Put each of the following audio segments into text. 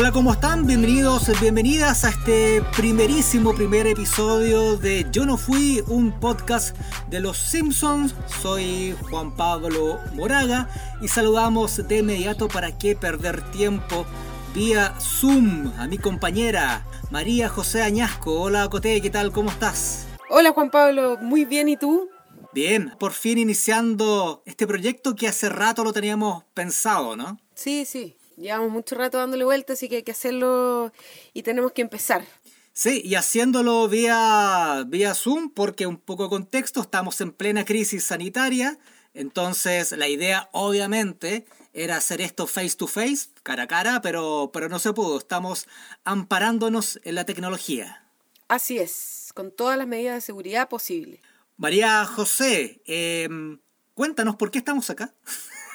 Hola, ¿cómo están? Bienvenidos, bienvenidas a este primerísimo primer episodio de Yo no fui, un podcast de los Simpsons. Soy Juan Pablo Moraga y saludamos de inmediato para qué perder tiempo vía Zoom a mi compañera María José Añasco. Hola, Cote, ¿qué tal? ¿Cómo estás? Hola, Juan Pablo, muy bien, ¿y tú? Bien, por fin iniciando este proyecto que hace rato lo teníamos pensado, ¿no? Sí, sí. Llevamos mucho rato dándole vueltas, así que hay que hacerlo y tenemos que empezar. Sí, y haciéndolo vía, vía Zoom, porque un poco de contexto, estamos en plena crisis sanitaria, entonces la idea obviamente era hacer esto face to face, cara a cara, pero, pero no se pudo, estamos amparándonos en la tecnología. Así es, con todas las medidas de seguridad posibles. María José, em, cuéntanos por qué estamos acá.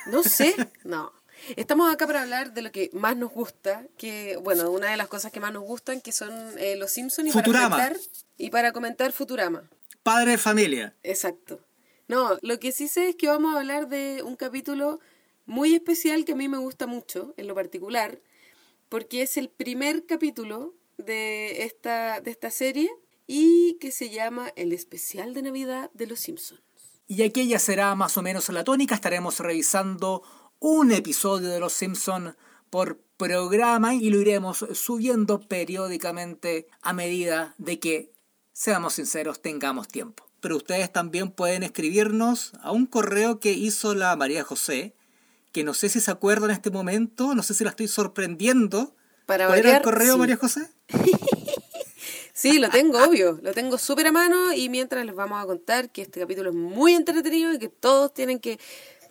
No sé, no. Estamos acá para hablar de lo que más nos gusta, que, bueno, una de las cosas que más nos gustan, que son eh, los Simpsons y Futurama. para comentar y para comentar Futurama. Padre de familia. Exacto. No, lo que sí sé es que vamos a hablar de un capítulo muy especial que a mí me gusta mucho, en lo particular, porque es el primer capítulo de esta, de esta serie y que se llama El especial de Navidad de los Simpsons. Y aquella será más o menos la tónica, estaremos revisando un episodio de Los Simpson por programa y lo iremos subiendo periódicamente a medida de que, seamos sinceros, tengamos tiempo. Pero ustedes también pueden escribirnos a un correo que hizo la María José, que no sé si se acuerda en este momento, no sé si la estoy sorprendiendo. Para ¿Cuál era el correo, sí. María José? Sí, lo tengo, obvio. Lo tengo súper a mano y mientras les vamos a contar que este capítulo es muy entretenido y que todos tienen que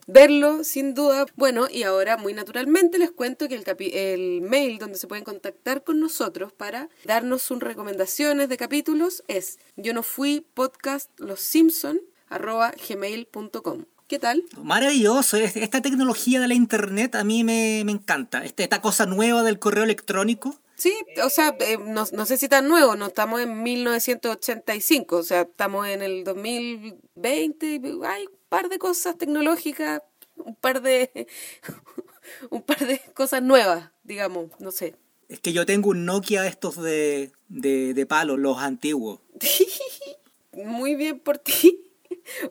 verlo, sin duda. Bueno, y ahora muy naturalmente les cuento que el, capi- el mail donde se pueden contactar con nosotros para darnos sus recomendaciones de capítulos es yo no fui podcast los Simpson arroba gmail.com. ¿Qué tal? Maravilloso, es- esta tecnología de la internet a mí me, me encanta. Este- Esta cosa nueva del correo electrónico. Sí, o sea, eh, no, no sé si tan nuevo, no estamos en 1985, o sea, estamos en el 2020, hay un par de cosas tecnológicas, un par de un par de cosas nuevas, digamos, no sé. Es que yo tengo un Nokia estos de, de, de palo, los antiguos. Muy bien por ti.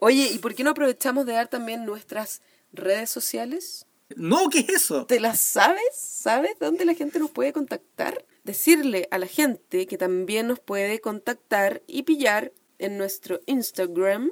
Oye, ¿y por qué no aprovechamos de dar también nuestras redes sociales? No, ¿qué es eso? ¿Te las sabes? ¿Sabes dónde la gente nos puede contactar? Decirle a la gente que también nos puede contactar y pillar en nuestro Instagram.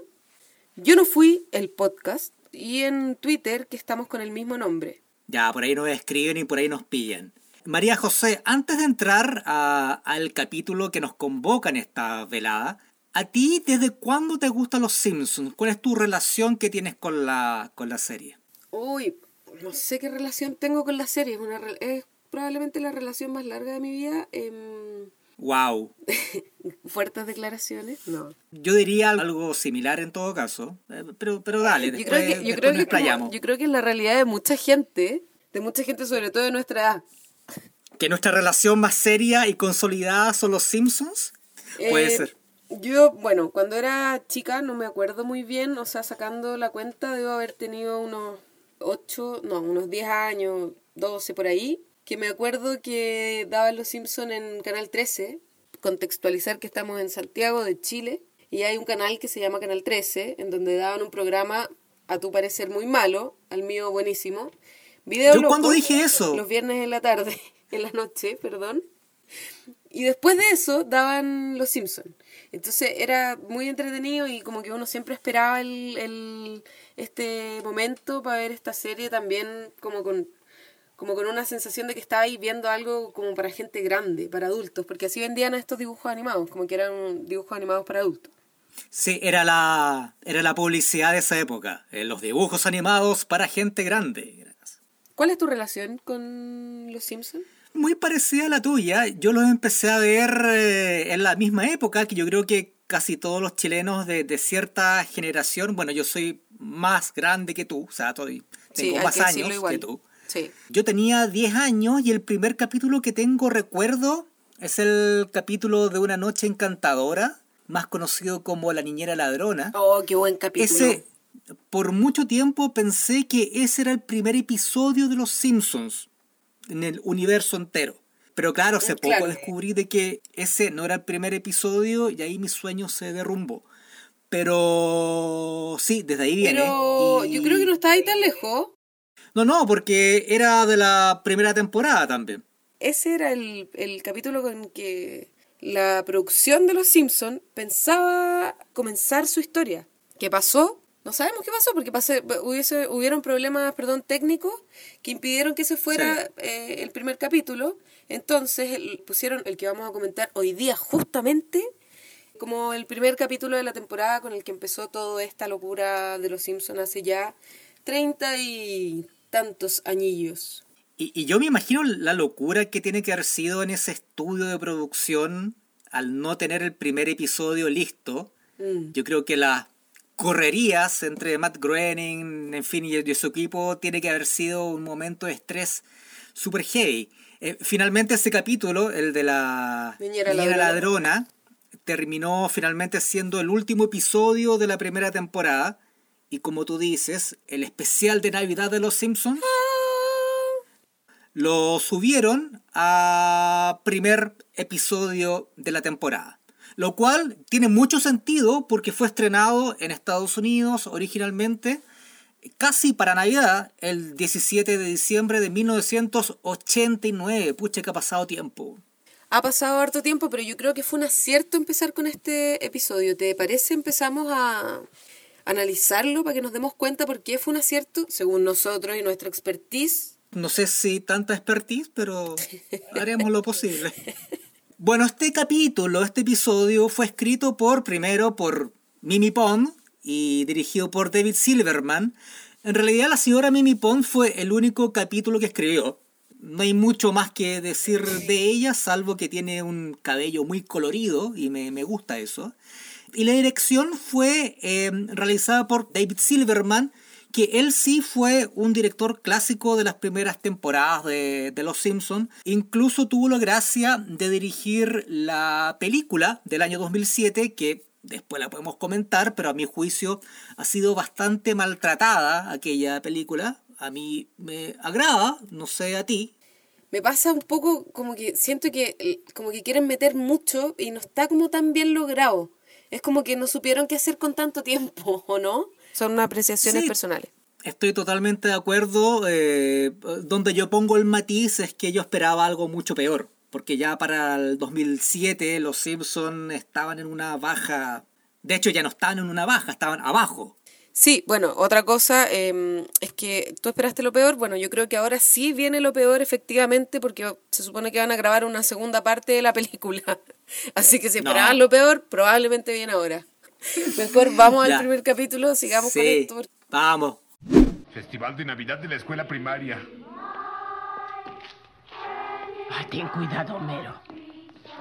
Yo no fui el podcast y en Twitter que estamos con el mismo nombre. Ya, por ahí nos escriben y por ahí nos pillan. María José, antes de entrar al capítulo que nos convoca en esta velada, ¿a ti desde cuándo te gustan los Simpsons? ¿Cuál es tu relación que tienes con la, con la serie? Uy, no sé qué relación tengo con la serie. Es, una, es probablemente la relación más larga de mi vida. Em, Wow. fuertes declaraciones, no. Yo diría algo similar en todo caso, eh, pero, pero dale, Yo después, creo que, yo creo nos que como- yo creo que es la realidad de mucha gente, de mucha gente sobre todo de nuestra edad. ¿Que nuestra relación más seria y consolidada son los Simpsons? Puede Eh, ser. Yo, bueno, cuando era chica no me acuerdo muy bien, o sea, sacando la cuenta, debo haber tenido unos 8, no, unos 10 años, 12 por ahí, que me acuerdo que daban Los Simpson en Canal 13, contextualizar que estamos en Santiago de Chile, y hay un canal que se llama Canal 13, en donde daban un programa, a tu parecer muy malo, al mío buenísimo. Video ¿Yo Loco, cuándo dije eso? Los viernes en la tarde, en la noche, perdón. Y después de eso daban Los Simpsons. Entonces era muy entretenido y como que uno siempre esperaba el, el- este momento para ver esta serie también como con, como con una sensación de que estaba ahí viendo algo como para gente grande, para adultos, porque así vendían estos dibujos animados, como que eran dibujos animados para adultos. Sí, era la, era la publicidad de esa época. eh, los dibujos animados para gente grande. ¿Cuál es tu relación con Los Simpsons? Muy parecida a la tuya. Yo los empecé a ver eh, en la misma época que yo creo que casi todos los chilenos de, de cierta generación. Bueno, yo soy más grande que tú, o sea, estoy, tengo más que años que tú. Sí. Yo tenía 10 años y el primer capítulo que tengo recuerdo es el capítulo de Una Noche Encantadora, más conocido como La Niñera Ladrona. Oh, qué buen capítulo. Ese, por mucho tiempo pensé que ese era el primer episodio de Los Simpsons en el universo entero. Pero claro, hace poco Claro. descubrí de que ese no era el primer episodio y ahí mi sueño se derrumbó. Pero sí, desde ahí viene. Pero y- yo creo que no está ahí tan lejos. No, no, porque era de la primera temporada también. Ese era el, el capítulo con que la producción de Los Simpson pensaba comenzar su historia. ¿Qué pasó? No sabemos qué pasó porque pasé, hubiese, hubieron problemas perdón, técnicos que impidieron que se fuera Sí. eh, el primer capítulo. Entonces el- pusieron el que vamos a comentar hoy día justamente como el primer capítulo de la temporada con el que empezó toda esta locura de Los Simpson hace ya treinta y tantos añillos. Y, y yo me imagino la locura que tiene que haber sido en ese estudio de producción al no tener el primer episodio listo. Mm. Yo creo que las correrías entre Matt Groening, en fin, y, y su equipo tiene que haber sido un momento de estrés super heavy. Eh, finalmente ese capítulo, el de la Niñera niñera ladrona. ladrona, terminó finalmente siendo el último episodio de la primera temporada. Y como tú dices, el especial de Navidad de Los Simpsons lo subieron a primer episodio de la temporada. Lo cual tiene mucho sentido porque fue estrenado en Estados Unidos originalmente casi para Navidad, el 17 de diciembre de 1989. Pucha que ha pasado tiempo. Ha pasado harto tiempo, pero yo creo que fue un acierto empezar con este episodio. ¿Te parece? Empezamos a analizarlo para que nos demos cuenta por qué fue un acierto, según nosotros y nuestra expertise. No sé si tanta expertise, pero haremos lo posible. Bueno, este capítulo, este episodio fue escrito por, primero, por Mimi Pond y dirigido por David Silverman. En realidad, la señora Mimi Pond fue el único capítulo que escribió. No hay mucho más que decir de ella, salvo que tiene un cabello muy colorido y me, me gusta eso. Y la dirección fue eh, realizada por David Silverman, que él sí fue un director clásico de las primeras temporadas de, Los Simpsons. Incluso tuvo la gracia de dirigir la película del año 2007, que después la podemos comentar, pero a mi juicio ha sido bastante maltratada aquella película. A mí me agrada, no sé a ti. Me pasa un poco como que siento que como que quieren meter mucho y no está como tan bien logrado. Es como que no supieron qué hacer con tanto tiempo, ¿o no? Son apreciaciones Sí. personales. Estoy totalmente de acuerdo. eh, donde yo pongo el matiz es que yo esperaba algo mucho peor. Porque ya para el 2007 los Simpsons estaban en una baja. De hecho, ya no estaban en una baja, estaban abajo. Sí, bueno, otra cosa eh, es que tú esperaste lo peor. Bueno, yo creo que ahora sí viene lo peor, efectivamente, porque se supone que van a grabar una segunda parte de la película. Así que si No. esperaban lo peor, probablemente viene ahora. Mejor vamos al primer capítulo, sigamos con esto. porque- vamos. Festival de Navidad de la escuela primaria. Ay, ten cuidado, Homero.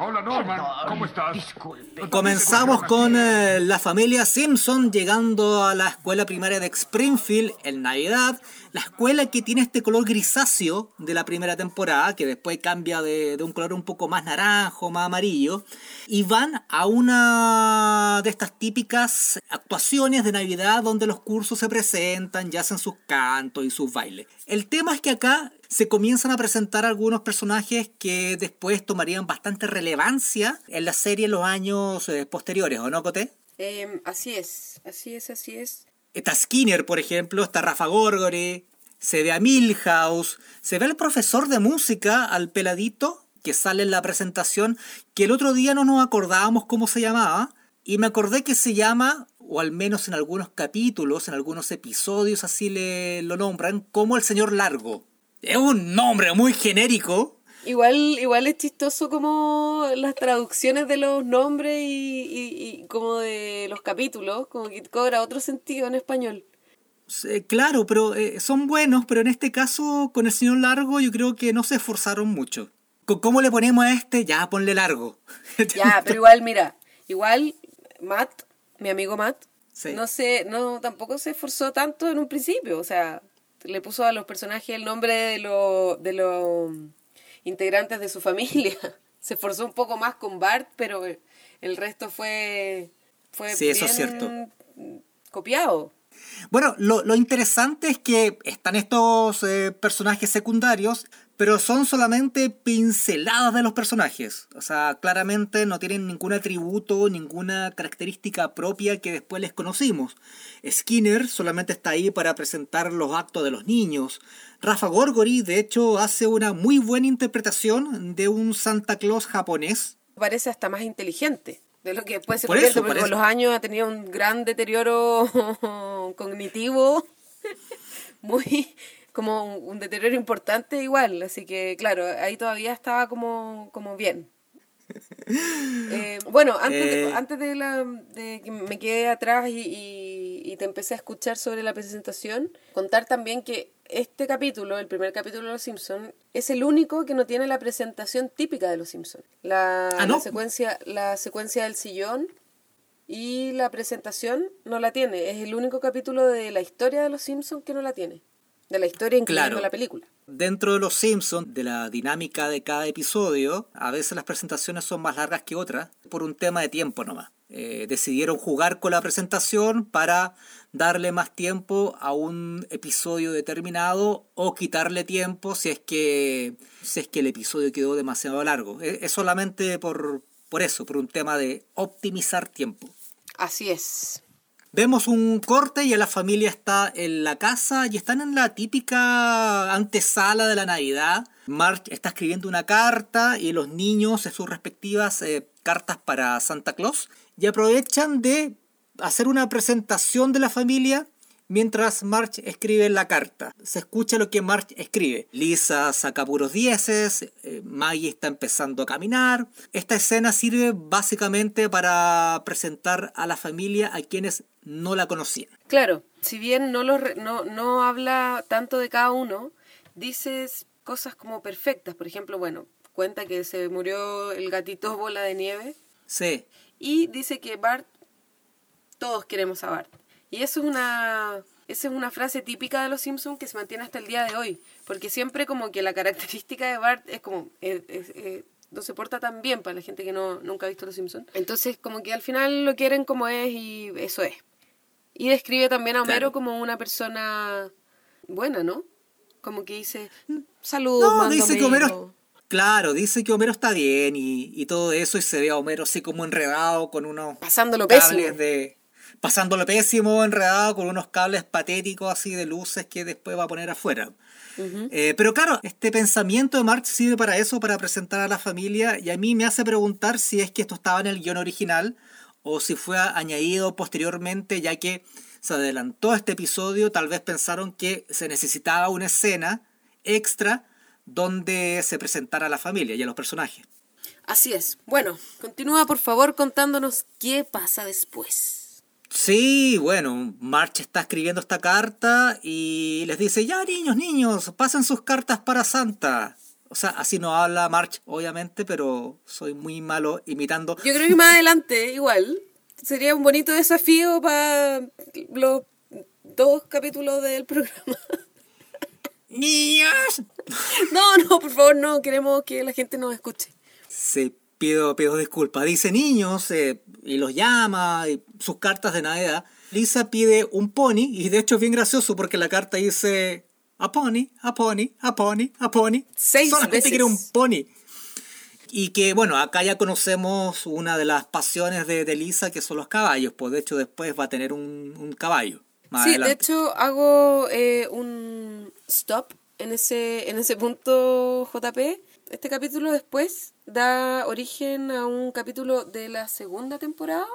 Hola Norman, Perdón, ¿cómo estás? disculpe. Comenzamos con eh, la familia Simpson llegando a la escuela primaria de Springfield en Navidad. La escuela que tiene este color grisáceo de la primera temporada, que después cambia de, de un color un poco más naranjo, más amarillo. Y van a una de estas típicas actuaciones de Navidad donde los cursos se presentan y hacen sus cantos y sus bailes. El tema es que acá se comienzan a presentar algunos personajes que después tomarían bastante relevancia en la serie en los años eh, posteriores, ¿o no, Coté? Eh, así es, así es, así es. Está Skinner, por ejemplo, está Rafa Gorgori, se ve a Milhouse, se ve al profesor de música, al peladito, que sale en la presentación, que el otro día no nos acordábamos cómo se llamaba, y me acordé que se llama, o al menos en algunos capítulos, en algunos episodios así le lo nombran, como el señor Largo. Es un nombre muy genérico, Igual, igual es chistoso como las traducciones de los nombres y, y- y como de los capítulos, como que cobra otro sentido en español. Claro, pero eh, son buenos, pero en este caso con el señor Largo yo creo que no se esforzaron mucho. ¿Con ¿Cómo le ponemos a este? Ya, ponle Largo. Ya, pero igual, mira, igual Matt, mi amigo Matt, Sí. no se, no, tampoco se esforzó tanto en un principio, o sea, le puso a los personajes el nombre de los de los integrantes de su familia. Se esforzó un poco más con Bart, pero el resto fue fue Sí, eso es bien cierto. copiado. Bueno, lo, lo interesante es que están estos eh, personajes secundarios, pero son solamente pinceladas de los personajes. O sea, claramente no tienen ningún atributo, ninguna característica propia que después les conocimos. Skinner solamente está ahí para presentar los actos de los niños. Rafa Gorgori, de hecho, hace una muy buena interpretación de un Santa Claus japonés. Parece hasta más inteligente de lo que después se Por convierte, eso, porque por con los años ha tenido un gran deterioro cognitivo, muy como un, un deterioro importante igual, así que claro, ahí todavía estaba como, como bien. Eh, bueno, antes, de, Eh. antes de, la, de que me quedé atrás y, y- y te empecé a escuchar sobre la presentación, contar también que este capítulo, el primer capítulo de Los Simpsons, es el único que no tiene la presentación típica de Los Simpsons. La, Ah, ¿no? la secuencia, la secuencia del sillón y la presentación no la tiene. Es el único capítulo de la historia de Los Simpsons que no la tiene. De la historia incluyendo Claro. la película. Dentro de los Simpsons, de la dinámica de cada episodio, a veces las presentaciones son más largas que otras por un tema de tiempo nomás. Eh, decidieron jugar con la presentación para darle más tiempo a un episodio determinado o quitarle tiempo si es que, si es que el episodio quedó demasiado largo. Es, es solamente por, por eso, por un tema de optimizar tiempo. Así es. Vemos un corte y la familia está en la casa y están en la típica antesala de la Navidad. Marge está escribiendo una carta y los niños en sus respectivas eh, cartas para Santa Claus y aprovechan de hacer una presentación de la familia mientras Marge escribe la carta. Se escucha lo que Marge escribe. Lisa saca puros dieces, eh, Maggie está empezando a caminar. Esta escena sirve básicamente para presentar a la familia a quienes no la conocían. Claro, si bien no, lo re- no, no habla tanto de cada uno, dices cosas como perfectas. Por ejemplo, bueno, cuenta que se murió el gatito bola de nieve Sí, y dice que Bart, todos queremos a Bart. Y eso es una, esa es una frase típica de los Simpsons que se mantiene hasta el día de hoy. Porque siempre como que la característica de Bart es como... eh, es- eh, no se porta tan bien para la gente que no, nunca ha visto Los Simpsons. Entonces, como que al final lo quieren como es y eso es. Y describe también a Homero Claro. como una persona buena, ¿no? Como que dice, saludos, No, dice que Homero. Homero". Claro, dice que Homero está bien y, y todo eso, y se ve a Homero así como enredado con unos Pasándolo cables pésimo. de. Pasándolo pésimo, enredado con unos cables patéticos así de luces que después va a poner afuera. Eh, pero claro, este pensamiento de Marx sirve para eso, para presentar a la familia, y a mí me hace preguntar si es que esto estaba en el guion original o si fue añadido posteriormente, ya que se adelantó este episodio, tal vez pensaron que se necesitaba una escena extra donde se presentara a la familia y a los personajes. Así es. Bueno, continúa por favor contándonos qué pasa después. Sí, bueno, March está escribiendo esta carta y les dice, ya niños, niños, pasen sus cartas para Santa. O sea, así no habla March, obviamente, pero soy muy malo imitando. Yo creo que más adelante, igual, sería un bonito desafío para los dos capítulos del programa. ¡Niños! No, no, por favor, no, queremos que la gente nos escuche. Se pido, pido disculpas. Dice niños eh, y los llama, y sus cartas de Navidad. Lisa pide un pony y de hecho es bien gracioso porque la carta dice a pony, a pony, a pony, a pony. Seis Solamente veces. quiere un pony. Y que bueno, acá ya conocemos una de las pasiones de, de Lisa que son los caballos. Pues de hecho después va a tener un, un caballo. Más sí, adelante. de hecho hago eh, un stop en ese, en ese punto, JP. Este capítulo después da origen a un capítulo de la segunda temporada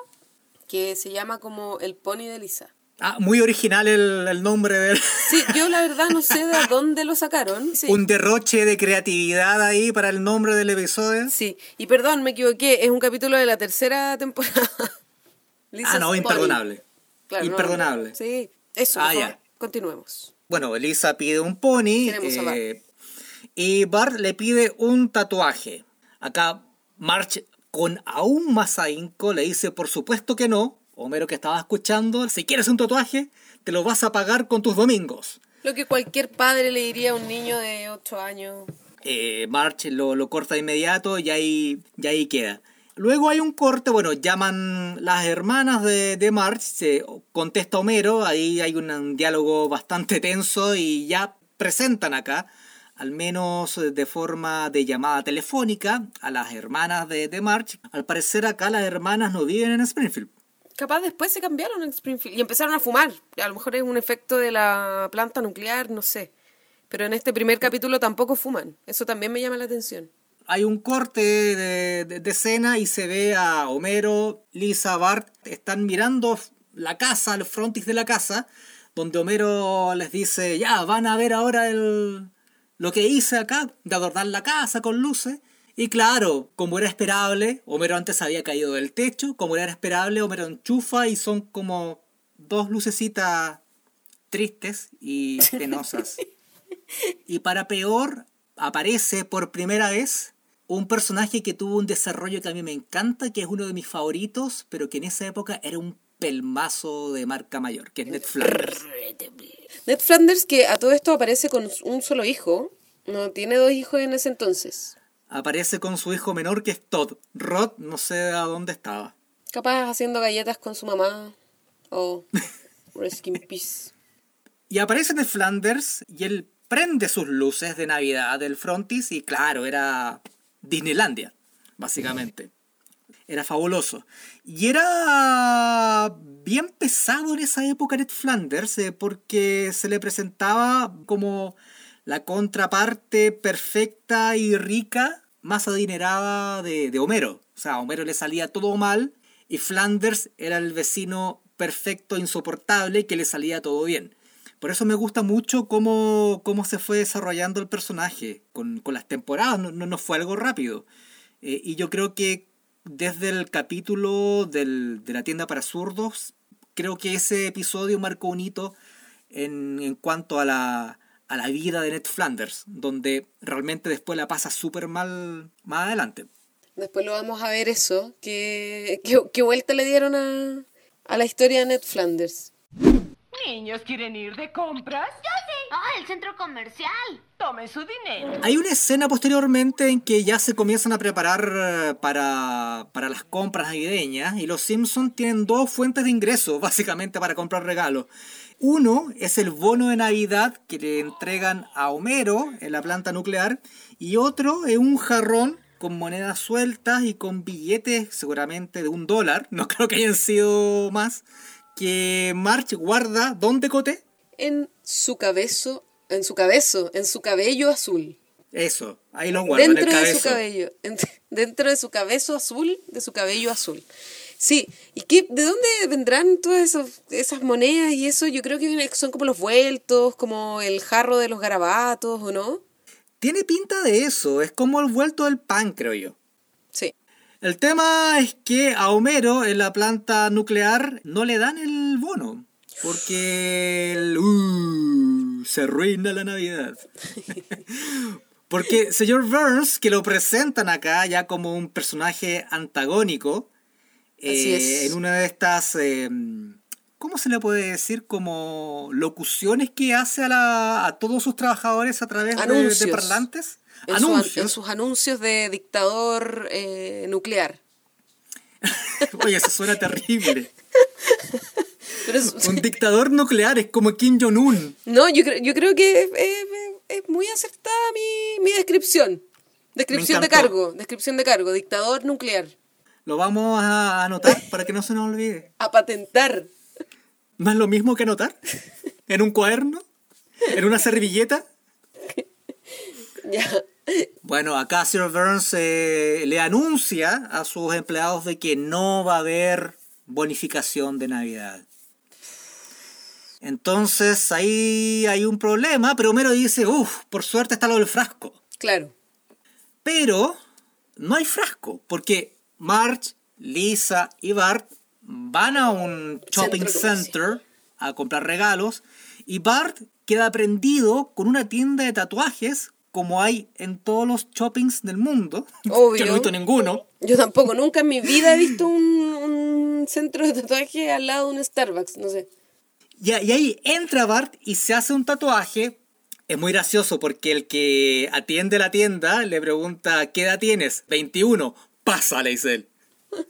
que se llama como El Pony de Lisa. Ah, muy original el, el nombre del... Sí, yo la verdad no sé de dónde lo sacaron. Sí. un derroche de creatividad ahí para el nombre del episodio. Sí, y perdón, me equivoqué, es un capítulo de la tercera temporada. Ah, no, imperdonable. Claro, no, imperdonable. no. Sí, eso, Ah, ya. continuemos. Bueno, Elisa pide un pony Queremos eh, y Bart le pide un tatuaje. Acá March con aún más ahínco le dice por supuesto que no. Homero que estaba escuchando, si quieres un tatuaje, te lo vas a pagar con tus domingos. Lo que cualquier padre le diría a un niño de 8 años. Eh, March lo, lo corta de inmediato y ahí, y ahí queda. Luego hay un corte, bueno, llaman las hermanas de, de March, se contesta Homero, ahí hay un, un diálogo bastante tenso y ya presentan acá al menos de forma de llamada telefónica, a las hermanas de, de March. Al parecer acá las hermanas no viven en Springfield. Capaz después se cambiaron en Springfield y empezaron a fumar. A lo mejor es un efecto de la planta nuclear, no sé. Pero en este primer capítulo tampoco fuman. Eso también me llama la atención. Hay un corte de, de- de escena y se ve a Homero, Lisa, Bart, están mirando la casa, el frontis de la casa, donde Homero les dice, ya, van a ver ahora el, lo que hice acá, de adornar la casa con luces. Y claro, como era esperable, Homero antes había caído del techo, como era esperable, Homero enchufa y son como dos lucecitas tristes y penosas. Y para peor, aparece por primera vez un personaje que tuvo un desarrollo que a mí me encanta, que es uno de mis favoritos, pero que en esa época era un pelmazo de marca mayor, que es Ned Flanders. Ned Flanders, que a todo esto aparece con un solo hijo, no tiene dos hijos en ese entonces. Aparece con su hijo menor, que es Todd. Rod, no sé a dónde estaba. Capaz haciendo galletas con su mamá. O Rest in Peace. Y aparece Ned Flanders y él prende sus luces de Navidad del frontis y claro, era Disneylandia, básicamente. Era fabuloso. Y era bien pesado en esa época Ned Flanders eh, porque se le presentaba como la contraparte perfecta y rica, más adinerada de, Homero. O sea, a Homero le salía todo mal y Flanders era el vecino perfecto, insoportable, que le salía todo bien. Por eso me gusta mucho cómo, cómo se fue desarrollando el personaje con, con las temporadas, no, no, no fue algo rápido. Eh, y yo creo que desde el capítulo del- de la tienda para zurdos, creo que ese episodio marcó un hito en, en cuanto a la, a la vida de Ned Flanders, donde realmente después la pasa súper mal más adelante. Después lo vamos a ver eso. ¿Qué, qué, qué vuelta le dieron a, a la historia de Ned Flanders? Niños, ¿quieren ir de compras? ¡Ah, el centro comercial! Tomen su dinero. Hay una escena posteriormente en que ya se comienzan a preparar eh, para, para las compras navideñas y los Simpsons tienen dos fuentes de ingresos básicamente para comprar regalos. Uno es el bono de Navidad que le entregan a Homero en la planta nuclear y otro es un jarrón con monedas sueltas y con billetes seguramente de un dólar, no creo que hayan sido más, que March guarda, ¿dónde cote? En su cabezo, en su cabezo, en su cabello azul. Eso, ahí lo en el dentro de su cabello, en- dentro de su cabezo azul, de su cabello azul. Sí, ¿y qué, de dónde vendrán todas esos- esas monedas y eso? Yo creo que son como los vueltos, como el jarro de los garabatos, ¿o no? Tiene pinta de eso, es como el vuelto del pan, creo yo. Sí. El tema es que a Homero en la planta nuclear no le dan el bono. Porque el, uh, se arruina la Navidad. porque señor Burns, que lo presentan acá ya como un personaje antagónico, eh, en una de estas, eh, ¿cómo se le puede decir? Como locuciones que hace a, la- a todos sus trabajadores a través de- de, parlantes. En, su- Anuncios. en sus anuncios de dictador eh, nuclear. Oye, eso suena terrible. Pero es- Un dictador nuclear es como Kim Jong-un. no, yo creo, yo creo que es, es- es muy acertada mi, mi descripción. Descripción de cargo, descripción de cargo, dictador nuclear. Lo vamos a anotar para que no se nos olvide. A patentar. ¿No es lo mismo que anotar? ¿En un cuaderno? ¿En una servilleta? Ya. Bueno, acá Sir Burns eh, le anuncia a sus empleados de que no va a haber bonificación de Navidad. Entonces ahí hay un problema, pero Homero dice, uff, por suerte está lo del frasco. Claro. Pero no hay frasco, porque Marge, Lisa y Bart van a un shopping Centro center a comprar regalos y Bart queda prendido con una tienda de tatuajes como hay en todos los shoppings del mundo. Obvio. Yo no he visto ninguno. Yo tampoco, nunca en mi vida he visto un, un centro de tatuaje al lado de un Starbucks, no sé. Y, ahí entra Bart y se hace un tatuaje. Es muy gracioso porque el que atiende la tienda le pregunta, ¿qué edad tienes? 21. Pasa, le dice él.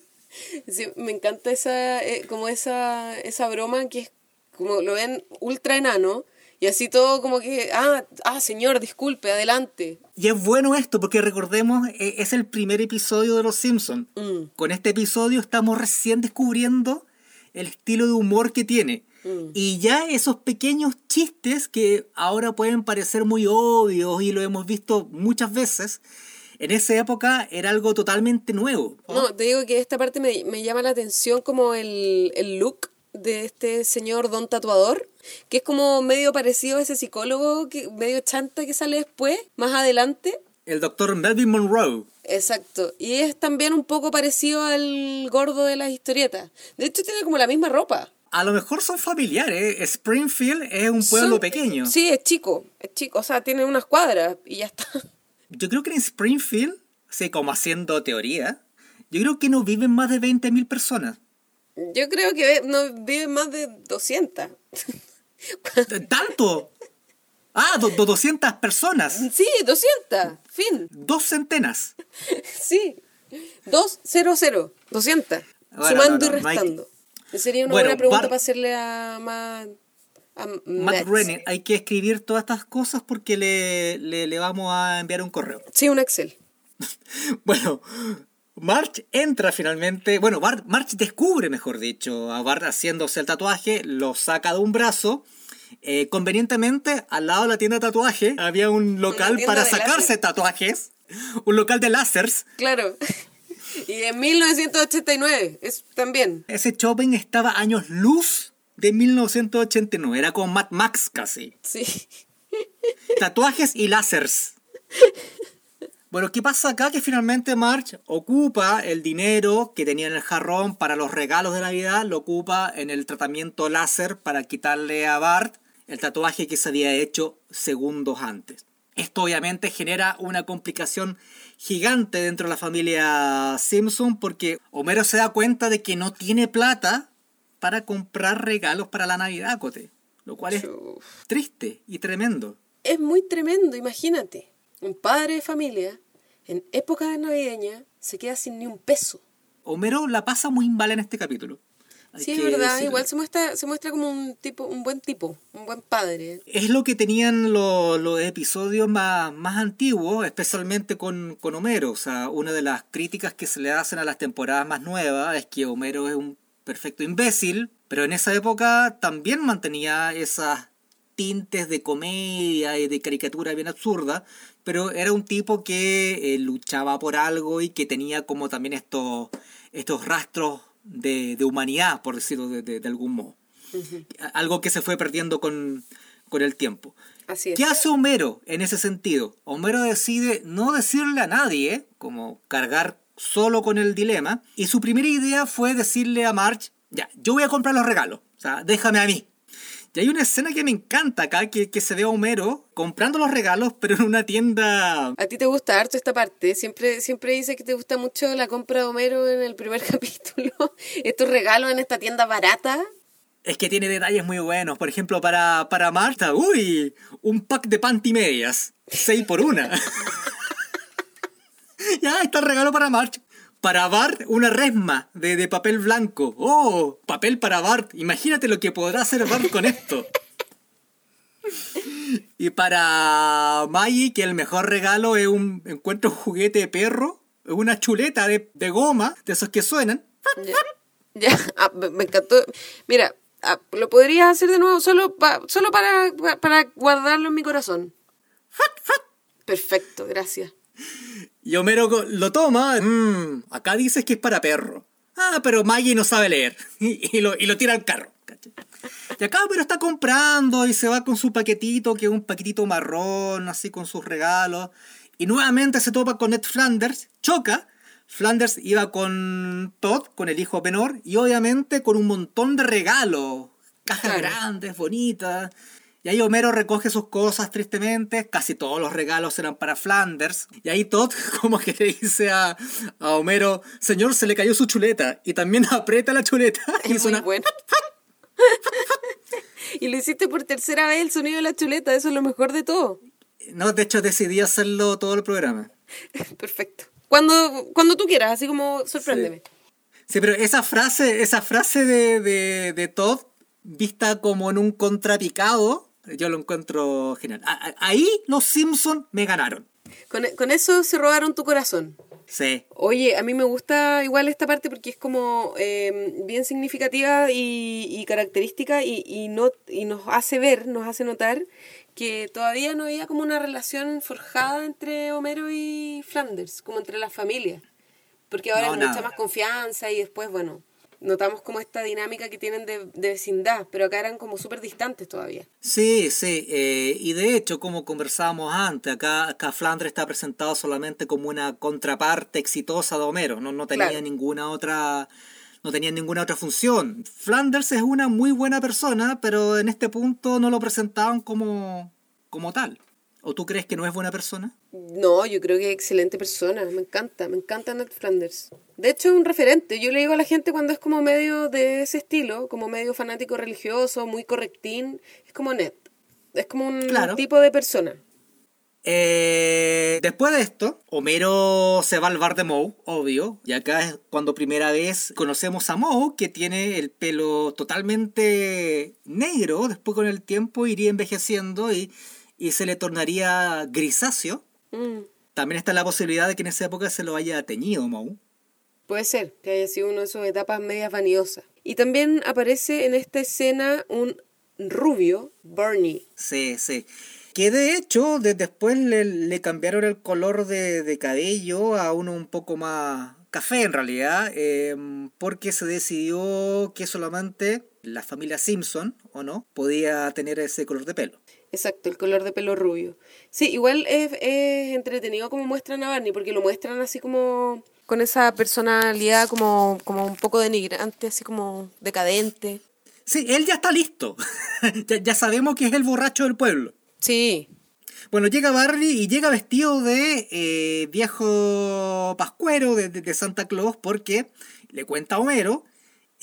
Sí, me encanta esa, eh, como esa, esa broma que es como lo ven ultra enano y Y así todo como que, ah, ah, señor, disculpe, adelante. Y es bueno esto porque recordemos, eh, es el primer episodio de Los Simpsons. Mm. Con este episodio estamos recién descubriendo el estilo de humor que tiene. Mm. Y ya esos pequeños chistes que ahora pueden parecer muy obvios y lo hemos visto muchas veces, en esa época era algo totalmente nuevo. No, te digo que esta parte me, me llama la atención como el, el look de este señor don tatuador, que es como medio parecido a ese psicólogo, que medio chanta que sale después, más adelante. El doctor Melvin Monroe. Exacto. Y es también un poco parecido al gordo de las historietas. De hecho, tiene como la misma ropa. A lo mejor son familiares. Springfield es un pueblo Son- pequeño. Sí, es chico. Es chico. O sea, tiene unas cuadras y ya está. Yo creo que en Springfield, sí, como haciendo teoría, yo creo que no viven más de 20.000 personas. Yo creo que no viven más de 200. ¿Tanto? Ah, do- do- 200 personas. Sí, 200. Fin. Dos centenas. Sí. 200. 200. Bueno, Sumando no, no, y restando. Sería una Bueno, buena pregunta para hacerle a Matt, a Matt. Groening, hay que escribir todas estas cosas porque le, le, le vamos a enviar un correo. Sí, un Excel. Bueno, March entra finalmente, bueno, Bart- March descubre, mejor dicho, a Bart haciéndose el tatuaje, lo saca de un brazo. Eh, convenientemente, al lado de la tienda de tatuaje, había un local para sacarse láser. tatuajes, un local de lásers. Claro. Y en 1989, es también. Ese shopping estaba años luz de 1989, era como Mad Max casi. Sí. Tatuajes y lásers. Bueno, ¿qué pasa acá? Que finalmente March ocupa el dinero que tenía en el jarrón para los regalos de Navidad, lo ocupa en el tratamiento láser para quitarle a Bart el tatuaje que se había hecho segundos antes. Esto obviamente genera una complicación gigante dentro de la familia Simpson porque Homero se da cuenta de que no tiene plata para comprar regalos para la Navidad, Cote. Lo cual es triste y tremendo. Es muy tremendo, imagínate. Un padre de familia, en época navideña, se queda sin ni un peso. Homero la pasa muy mal en este capítulo. Sí, es verdad. decirlo. Igual se muestra, se muestra como un tipo, un buen tipo, un buen padre. Es lo que tenían lo- los episodios más, más antiguos, especialmente con, con Homero. O sea, una de las críticas que se le hacen a las temporadas más nuevas es que Homero es un perfecto imbécil, pero en esa época también mantenía esas tintes de comedia y de caricatura bien absurda, pero era un tipo que eh, luchaba por algo y que tenía como también estos, estos rastros de, de humanidad, por decirlo de, de- de algún modo. Algo que se fue perdiendo con, con el tiempo. Así es. ¿Qué hace Homero en ese sentido? Homero decide no decirle a nadie, como cargar solo con el dilema, y su primera idea fue decirle a Marge, ya, yo voy a comprar los regalos, o sea, déjame a mí. Y hay una escena que me encanta acá, que, que se ve a Homero comprando los regalos, pero en una tienda... A ti te gusta harto esta parte. Siempre, siempre dice que te gusta mucho la compra de Homero en el primer capítulo. Estos regalos en esta tienda barata. Es que tiene detalles muy buenos. Por ejemplo, para, para Marta, uy, un pack de panty medias. 6 por una. ya, está el regalo para March. Para Bart, una resma de, de papel blanco. Oh, papel para Bart. Imagínate lo que podrá hacer Bart con esto. Y para Maggie, que el mejor regalo es un encuentro un juguete de perro, es una chuleta de, de goma, de esos que suenan. Ya, ya, ah, me encantó. Mira, ah, lo podrías hacer de nuevo solo, pa- solo para, pa- para guardarlo en mi corazón. Perfecto, gracias. Y Homero lo toma. "Mm, acá dices que es para perro. Ah, pero Maggie no sabe leer. Y, y lo, y lo tira al carro. ¿cachai? Y acá Homero está comprando y se va con su paquetito, que es un paquetito marrón, así con sus regalos. Y nuevamente se topa con Ned Flanders, choca. Flanders iba con Todd, con el hijo menor, y obviamente con un montón de regalos. Cajas Claro. grandes, bonitas. Y ahí Homero recoge sus cosas tristemente. Casi todos los regalos eran para Flanders. Y ahí Todd como que le dice a, a Homero, señor, se le cayó su chuleta. Y también aprieta la chuleta. Y Es muy suena... bueno. y lo hiciste por tercera vez el sonido de la chuleta, eso es lo mejor de todo. No, de hecho decidí hacerlo todo el programa. Perfecto. Cuando, cuando tú quieras, así como sorpréndeme. Sí, pero esa frase, esa frase de, de, de Todd, vista como en un contrapicado, Yo lo encuentro genial. A- a- Ahí los Simpsons me ganaron. Con, con eso se robaron tu corazón. Sí. Oye, a mí me gusta igual esta parte porque es como eh, bien significativa y, y característica y, y, no, y nos hace ver, nos hace notar que todavía no había como una relación forjada entre Homero y Flanders, como entre las familias. Porque ahora No, hay mucha más confianza y después, bueno, notamos como esta dinámica que tienen de, de vecindad, pero acá eran como súper distantes todavía. Sí, sí, eh, y de hecho, como conversábamos antes, acá, acá Flandre está presentado solamente como una contraparte exitosa de Homero, no, no tenía Claro. ninguna otra no tenía ninguna otra función. Flanders es una muy buena persona, pero en este punto no lo presentaban como, como tal. ¿O tú crees que no es buena persona? No, yo creo que es excelente persona, me encanta, me encanta Ned Flanders. De hecho, es un referente. Yo le digo a la gente cuando es como medio de ese estilo, como medio fanático religioso, muy correctín, es como Ned. Es como un Claro. tipo de persona. Eh, después de esto, Homero se va al bar de Moe, obvio, y acá es cuando primera vez conocemos a Moe, que tiene el pelo totalmente negro, después con el tiempo iría envejeciendo y, y se le tornaría grisáceo. Mm, También está la posibilidad de que en esa época se lo haya teñido Moe. puede ser que haya sido una de sus etapas medias vanidosas. Y también aparece en esta escena un rubio, Bernie. Sí, sí. Que de hecho de- después le, le cambiaron el color de, de cabello a uno un poco más café en realidad, eh, porque se decidió que solamente la familia Simpson, ¿o no?, podía tener ese color de pelo. Exacto, el color de pelo rubio. Sí, igual es, es entretenido como muestran a Barney, porque lo muestran así como con esa personalidad como, como un poco denigrante, así como decadente. Sí, él ya está listo. ya, ya sabemos que es el borracho del pueblo. Sí, Bueno, llega Barney y llega vestido de eh, viejo pascuero de, de- de Santa Claus porque le cuenta a Homero,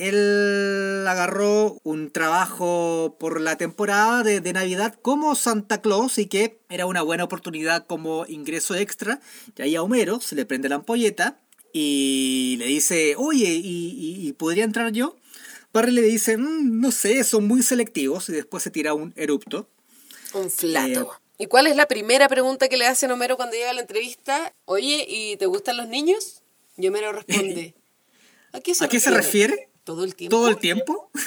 él agarró un trabajo por la temporada de, de Navidad como Santa Claus y que era una buena oportunidad como ingreso extra. Y ahí a Homero se le prende la ampolleta y le dice, oye, ¿y, y- y podría entrar yo? Barney le dice, "Mm, no sé, son muy selectivos y después se tira un erupto. un flato. Eh, ¿Y cuál es la primera pregunta que le hacen a Homero cuando llega a la entrevista? Oye, ¿y te gustan los niños? Y Homero responde, ¿a qué se ¿A qué se refiere? ¿Todo el tiempo? ¿Todo el tiempo?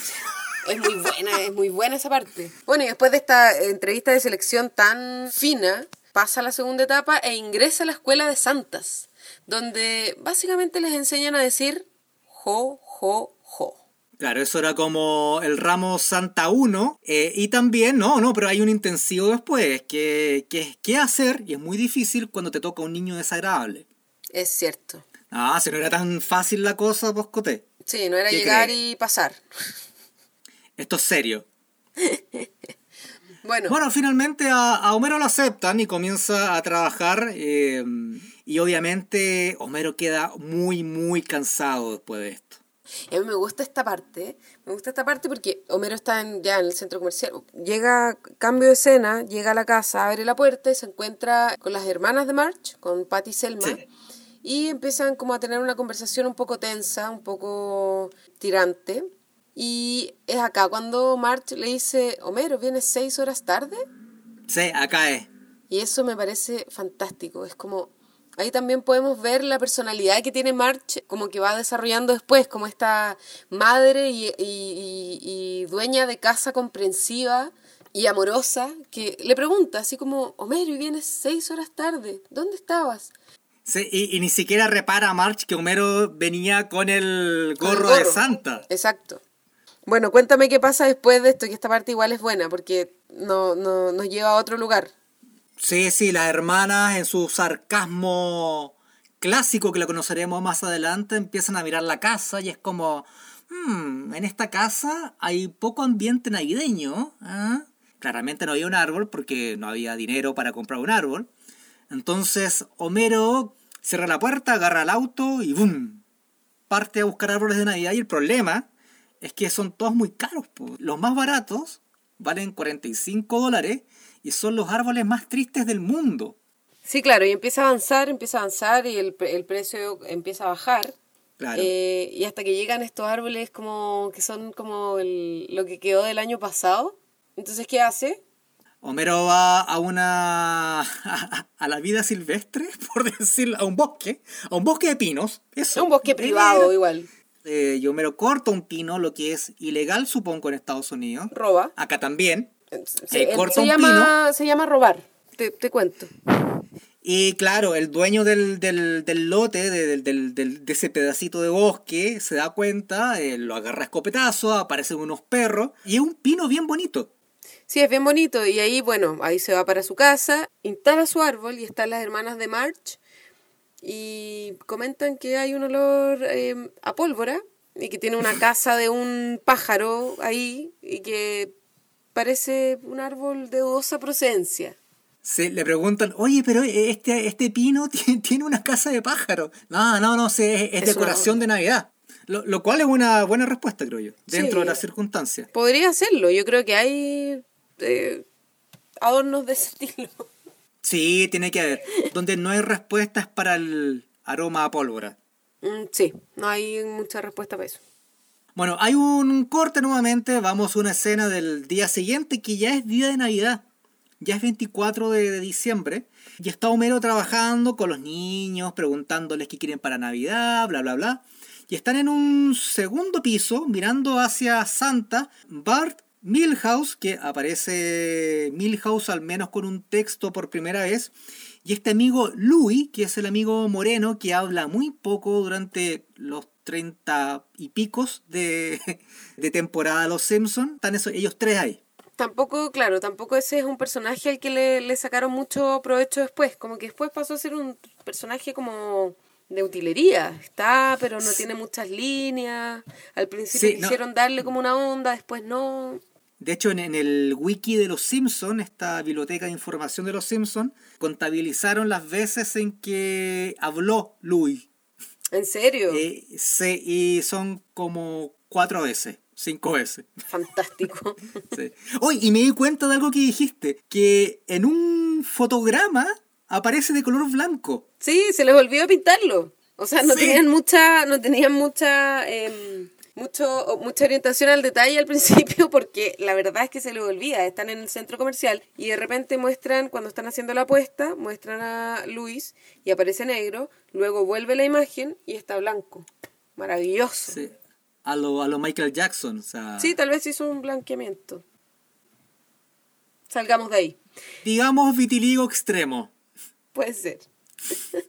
Es muy buena, es muy buena esa parte. Bueno, y después de esta entrevista de selección tan fina, pasa a la segunda etapa e ingresa a la escuela de santas, donde básicamente les enseñan a decir jo, jo, jo. Claro, eso era como el ramo Santa 1. eh, y también, no, no, pero hay un intensivo después, que, que es qué hacer, y es muy difícil cuando te toca un niño desagradable. Es cierto. Ah, si no era tan fácil la cosa, pues coté. Sí, no era ¿Qué llegar y pasar. Esto es serio. Bueno, Bueno, finalmente a, a Homero lo aceptan y comienza a trabajar. eh, y obviamente Homero queda muy, muy cansado después de esto. Y a mí me gusta esta parte, me gusta esta parte porque Homero está en- ya en el centro comercial. Llega, cambio de escena, llega a la casa, abre la puerta y se encuentra con las hermanas de March, con Patty y Selma. Sí. Y empiezan como a tener una conversación un poco tensa, un poco tirante. Y es acá cuando March le dice, Homero, ¿vienes seis horas tarde? Sí, acá es. Y eso me parece fantástico. Es como. Ahí también podemos ver la personalidad que tiene March, como que va desarrollando después, como esta madre y, y- y- y dueña de casa comprensiva y amorosa, que le pregunta, así como, Homero, y vienes seis horas tarde, ¿dónde estabas? Sí, y, y ni siquiera repara March que Homero venía con el Con el gorro, de Santa. Exacto. Bueno, cuéntame qué pasa después de esto, que esta parte igual es buena, porque no, no, nos lleva a otro lugar. Sí, sí, las hermanas en su sarcasmo clásico que lo conoceremos más adelante empiezan a mirar la casa y es como, "Hmm, en esta casa hay poco ambiente navideño. ¿ah?". Claramente no había un árbol porque no había dinero para comprar un árbol. Entonces Homero cierra la puerta, agarra el auto y ¡boom! Parte a buscar árboles de Navidad y el problema es que son todos muy caros. po. Los más baratos valen 45 dólares y son los árboles más tristes del mundo. Sí, claro, y empieza a avanzar, empieza a avanzar y el, el precio empieza a bajar. Claro. Eh, y hasta que llegan estos árboles como que son como el- lo que quedó del año pasado. Entonces, ¿qué hace? Homero va a una. a, la vida silvestre, por decirlo, a un bosque, a un bosque de pinos. Eso. Un bosque privado, igual. Eh, y Homero corta un pino, lo que es ilegal, supongo, en Estados Unidos. Roba. Acá también. Se, Eh, corta se un llama, se llama robar, te, te cuento. Y claro, el dueño del, del, del lote, de, del- del- del- de ese pedacito de bosque, se da cuenta, eh, lo agarra a escopetazo, aparecen unos perros, y es un pino bien bonito. Sí, es bien bonito. Y ahí, bueno, ahí se va para su casa, instala su árbol y están las hermanas de March. Y comentan que hay un olor eh, a pólvora y que tiene una casa de un pájaro ahí y que parece un árbol de dudosa procedencia. Se le preguntan, oye, pero este, este pino tiene, una casa de pájaro. No, no, no sé, es, es decoración de Navidad. Lo, lo cual es una buena respuesta, creo yo, dentro Sí. de las circunstancias. Podría hacerlo. Yo creo que hay eh, adornos de ese estilo. Sí, tiene que haber. Donde no hay respuesta es para el aroma a pólvora. Mm, sí, no hay mucha respuesta para eso. Bueno, hay un corte nuevamente, vamos a una escena del día siguiente que ya es día de Navidad. Ya es 24 de, de diciembre y está Homero trabajando con los niños, preguntándoles qué quieren para Navidad, bla, bla, bla. Y están en un segundo piso mirando hacia Santa, Bart, Milhouse, que aparece Milhouse al menos con un texto por primera vez, y este amigo Louis, que es el amigo moreno que habla muy poco durante los 30 y picos de, de temporada de Los Simpsons. Están esos, ellos tres ahí. Tampoco, claro, tampoco ese es un personaje al que le, le sacaron mucho provecho después. Como que después pasó a ser un personaje como de utilería. Está, pero no tiene muchas líneas. Al principio Sí, no. quisieron darle como una onda, después no. De hecho, en, en el wiki de Los Simpsons, esta biblioteca de información de Los Simpsons, contabilizaron las veces en que habló Louis. En serio, Eh, sí, y son como cuatro veces, cinco veces. fantástico. Sí. Oye, y me di cuenta de algo que dijiste, que en un fotograma aparece de color blanco. Sí, se les olvidó pintarlo. O sea, no Sí. tenían mucha, no tenían mucha, em, mucho, mucha orientación al detalle al principio, porque la verdad es que se les olvida. Están en el centro comercial y de repente muestran, cuando están haciendo la apuesta, muestran a Luis y aparece negro, luego vuelve la imagen y está blanco. Maravilloso. Sí, Sí. A lo, a lo Michael Jackson. O sea, tal vez hizo un blanqueamiento. Salgamos de ahí. digamos vitiligo extremo. Puede ser.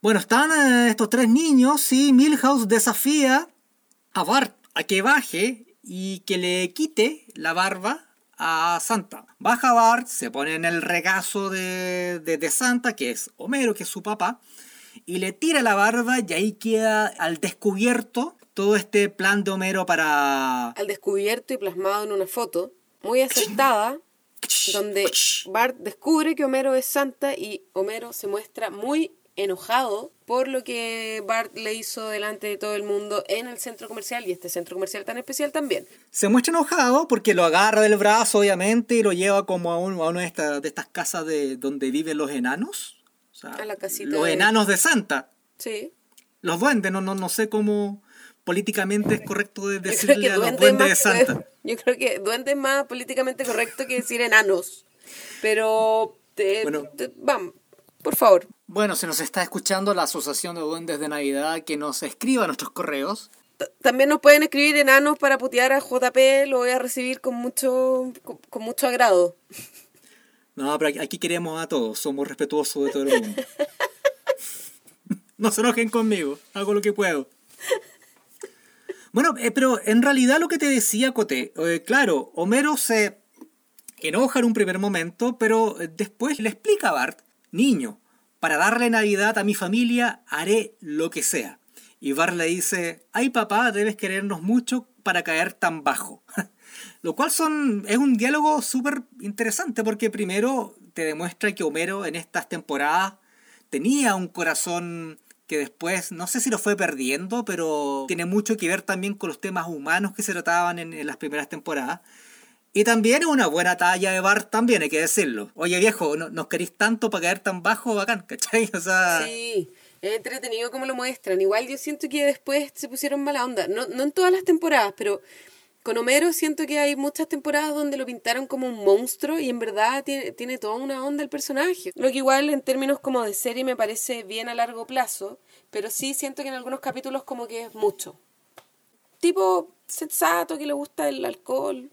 Bueno, están eh, estos tres niños y Milhouse desafía a Bart a que baje y que le quite la barba a Santa. Baja Bart, se pone en el regazo de, de, de Santa, que es Homero, que es su papá, y le tira la barba y ahí queda al descubierto todo este plan de Homero para... al descubierto y plasmado en una foto muy acertada donde Bart descubre que Homero es Santa y Homero se muestra muy enojado por lo que Bart le hizo delante de todo el mundo en el centro comercial y este centro comercial tan especial también. Se muestra enojado porque lo agarra del brazo, obviamente, y lo lleva como a, un- a una de estas, de estas casas de donde viven los enanos. O sea, A la casita los de- enanos de Santa. Sí. Los duendes, no, no, no sé cómo políticamente es correcto de decirle que a los duende es duendes de Santa. yo creo que duende es más políticamente correcto que decir enanos. Pero te- Bueno. te- vamos, por favor. Bueno, se nos está escuchando la Asociación de Duendes de Navidad que nos escriba nuestros correos. T- También nos pueden escribir enanos para putear a JP, lo voy a recibir con mucho, con, con mucho agrado. No, pero aquí- queremos a todos, somos respetuosos de todo el mundo. no se enojen conmigo, hago lo que puedo. Bueno, eh, pero en realidad lo que te decía Coté, eh, claro, Homero se enoja en un primer momento, pero eh, después le explica a Bart, niño, para darle Navidad a mi familia haré lo que sea. Y Bart le dice, ay papá, debes querernos mucho para caer tan bajo. Lo cual son, es un diálogo súper interesante porque primero te demuestra que Homero en estas temporadas tenía un corazón que después, no sé si lo fue perdiendo, pero tiene mucho que ver también con los temas humanos que se trataban en las primeras temporadas. Y también es una buena talla de Bart también, hay que decirlo. Oye viejo, ¿no, ¿nos queréis tanto para caer tan bajo? Bacán, ¿cachai? O sea... Sí, es entretenido como lo muestran. Igual yo siento que después se pusieron mala onda. No, no en todas las temporadas, pero Con Homero siento que hay muchas temporadas donde lo pintaron como un monstruo y en verdad tiene, tiene toda una onda el personaje. Lo que igual en términos como de serie me parece bien a largo plazo, pero sí siento que en algunos capítulos como que es mucho. Tipo sensato, que le gusta el alcohol.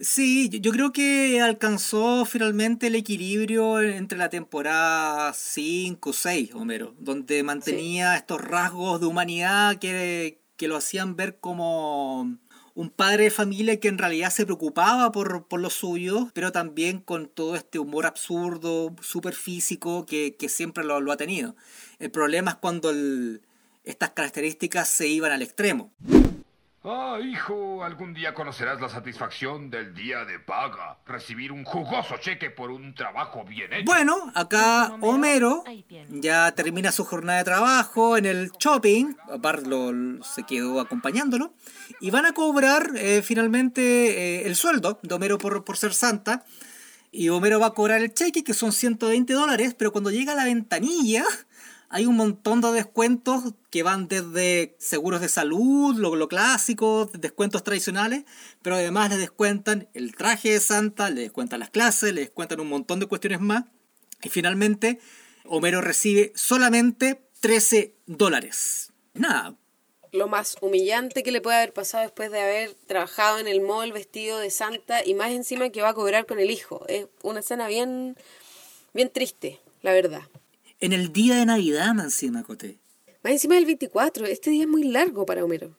Sí, yo- creo que alcanzó finalmente el equilibrio entre la temporada 5 6, Homero, donde mantenía estos rasgos de humanidad que, que lo hacían ver como un padre de familia que en realidad se preocupaba por, por los suyos, pero también con todo este humor absurdo, súper físico que, que siempre lo, lo ha tenido. El problema es cuando el- estas características se iban al extremo. Ah, hijo, algún día conocerás la satisfacción del día de paga. Recibir un jugoso cheque por un trabajo bien hecho. Bueno, acá Homero ya termina su jornada de trabajo en el shopping. Bart lo- se quedó acompañándolo. Y van a cobrar eh, finalmente eh, el sueldo de Homero por, por ser santa. Y Homero va a cobrar el cheque, que son 120 dólares. Pero cuando llega a la ventanilla, hay un montón de descuentos que van desde seguros de salud, lo, clásico, descuentos tradicionales. Pero además le descuentan el traje de santa, le descuentan las clases, le descuentan un montón de cuestiones más. Y finalmente, Homero recibe solamente 13 dólares. Nada, Lo más humillante que le puede haber pasado después de haber trabajado en el mall vestido de santa y más encima que va a cobrar con el hijo. Es una escena bien, bien triste, la verdad. En el día de Navidad, más encima, Coté. Más encima del 24, este día es muy largo para Homero.